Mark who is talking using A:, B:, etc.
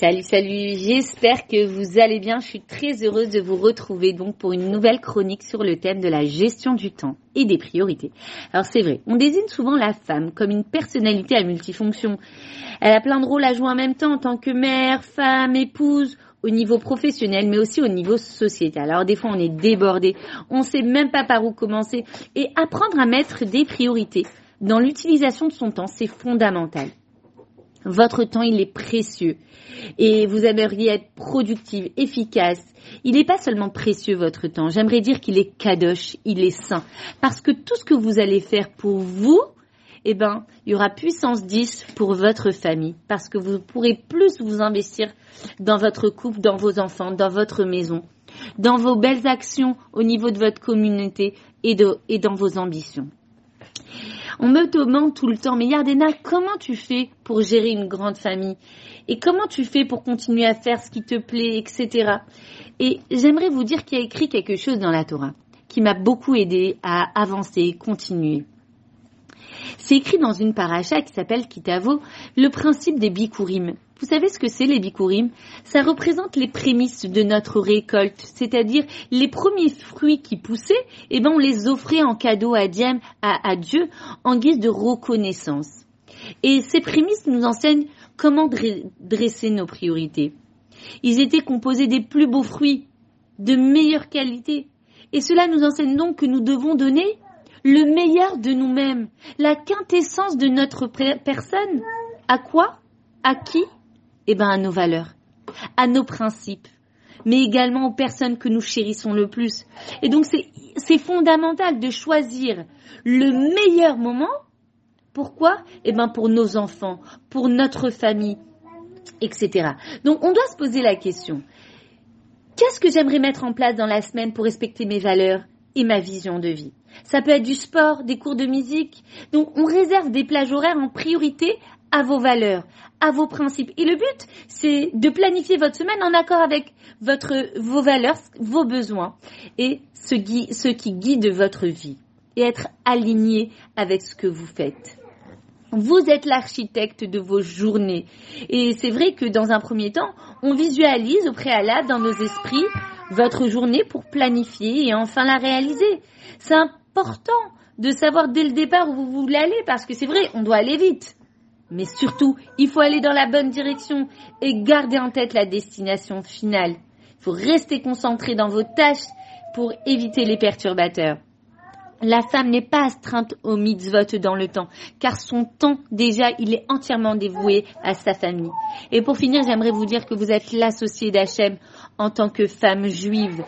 A: Salut, salut, j'espère que vous allez bien. Je suis très heureuse de vous retrouver donc pour une nouvelle chronique sur le thème de la gestion du temps et des priorités. Alors c'est vrai, on désigne souvent la femme comme une personnalité à multifonction. Elle a plein de rôles à jouer en même temps en tant que mère, femme, épouse, au niveau professionnel, mais aussi au niveau sociétal. Alors des fois, on est débordé, on ne sait même pas par où commencer. Et apprendre à mettre des priorités dans l'utilisation de son temps, c'est fondamental. Votre temps, il est précieux. Et vous aimeriez être productive, efficace. Il n'est pas seulement précieux, votre temps. J'aimerais dire qu'il est kadosh, il est saint. Parce que tout ce que vous allez faire pour vous, eh ben, il y aura puissance 10 pour votre famille. Parce que vous pourrez plus vous investir dans votre couple, dans vos enfants, dans votre maison, dans vos belles actions au niveau de votre communauté et, et dans vos ambitions. On me demande tout le temps, mais Yardena, comment tu fais pour gérer une grande famille? Et comment tu fais pour continuer à faire ce qui te plaît, etc. Et j'aimerais vous dire qu'il y a écrit quelque chose dans la Torah qui m'a beaucoup aidé à avancer, continuer. C'est écrit dans une paracha qui s'appelle Kitavo, le principe des bikurim. Vous savez ce que c'est les bikurim? Ça représente les prémices de notre récolte, c'est-à-dire les premiers fruits qui poussaient, eh ben on les offrait en cadeau à, à, à Dieu en guise de reconnaissance. Et ces prémices nous enseignent comment dresser nos priorités. Ils étaient composés des plus beaux fruits, de meilleure qualité. Et cela nous enseigne donc que nous devons donner le meilleur de nous-mêmes, la quintessence de notre personne. À quoi? À qui? Eh ben, à nos valeurs, à nos principes, mais également aux personnes que nous chérissons le plus. Et donc, c'est fondamental de choisir le meilleur moment. Pourquoi? Eh ben, pour nos enfants, pour notre famille, etc. Donc, on doit se poser la question. Qu'est-ce que j'aimerais mettre en place dans la semaine pour respecter mes valeurs et ma vision de vie? Ça peut être du sport, des cours de musique. Donc, on réserve des plages horaires en priorité à vos valeurs, à vos principes. Et le but, c'est de planifier votre semaine en accord avec votre, vos valeurs, vos besoins et ce, ce qui guide votre vie et être aligné avec ce que vous faites. Vous êtes l'architecte de vos journées. Et c'est vrai que dans un premier temps, on visualise au préalable dans nos esprits votre journée pour planifier et enfin la réaliser. C'est important de savoir dès le départ où vous voulez aller parce que c'est vrai, on doit aller vite. Mais surtout, il faut aller dans la bonne direction et garder en tête la destination finale. Il faut rester concentré dans vos tâches pour éviter les perturbateurs. La femme n'est pas astreinte au mitzvot dans le temps, car son temps, déjà, il est entièrement dévoué à sa famille. Et pour finir, j'aimerais vous dire que vous êtes l'associé d'Hachem en tant que femme juive.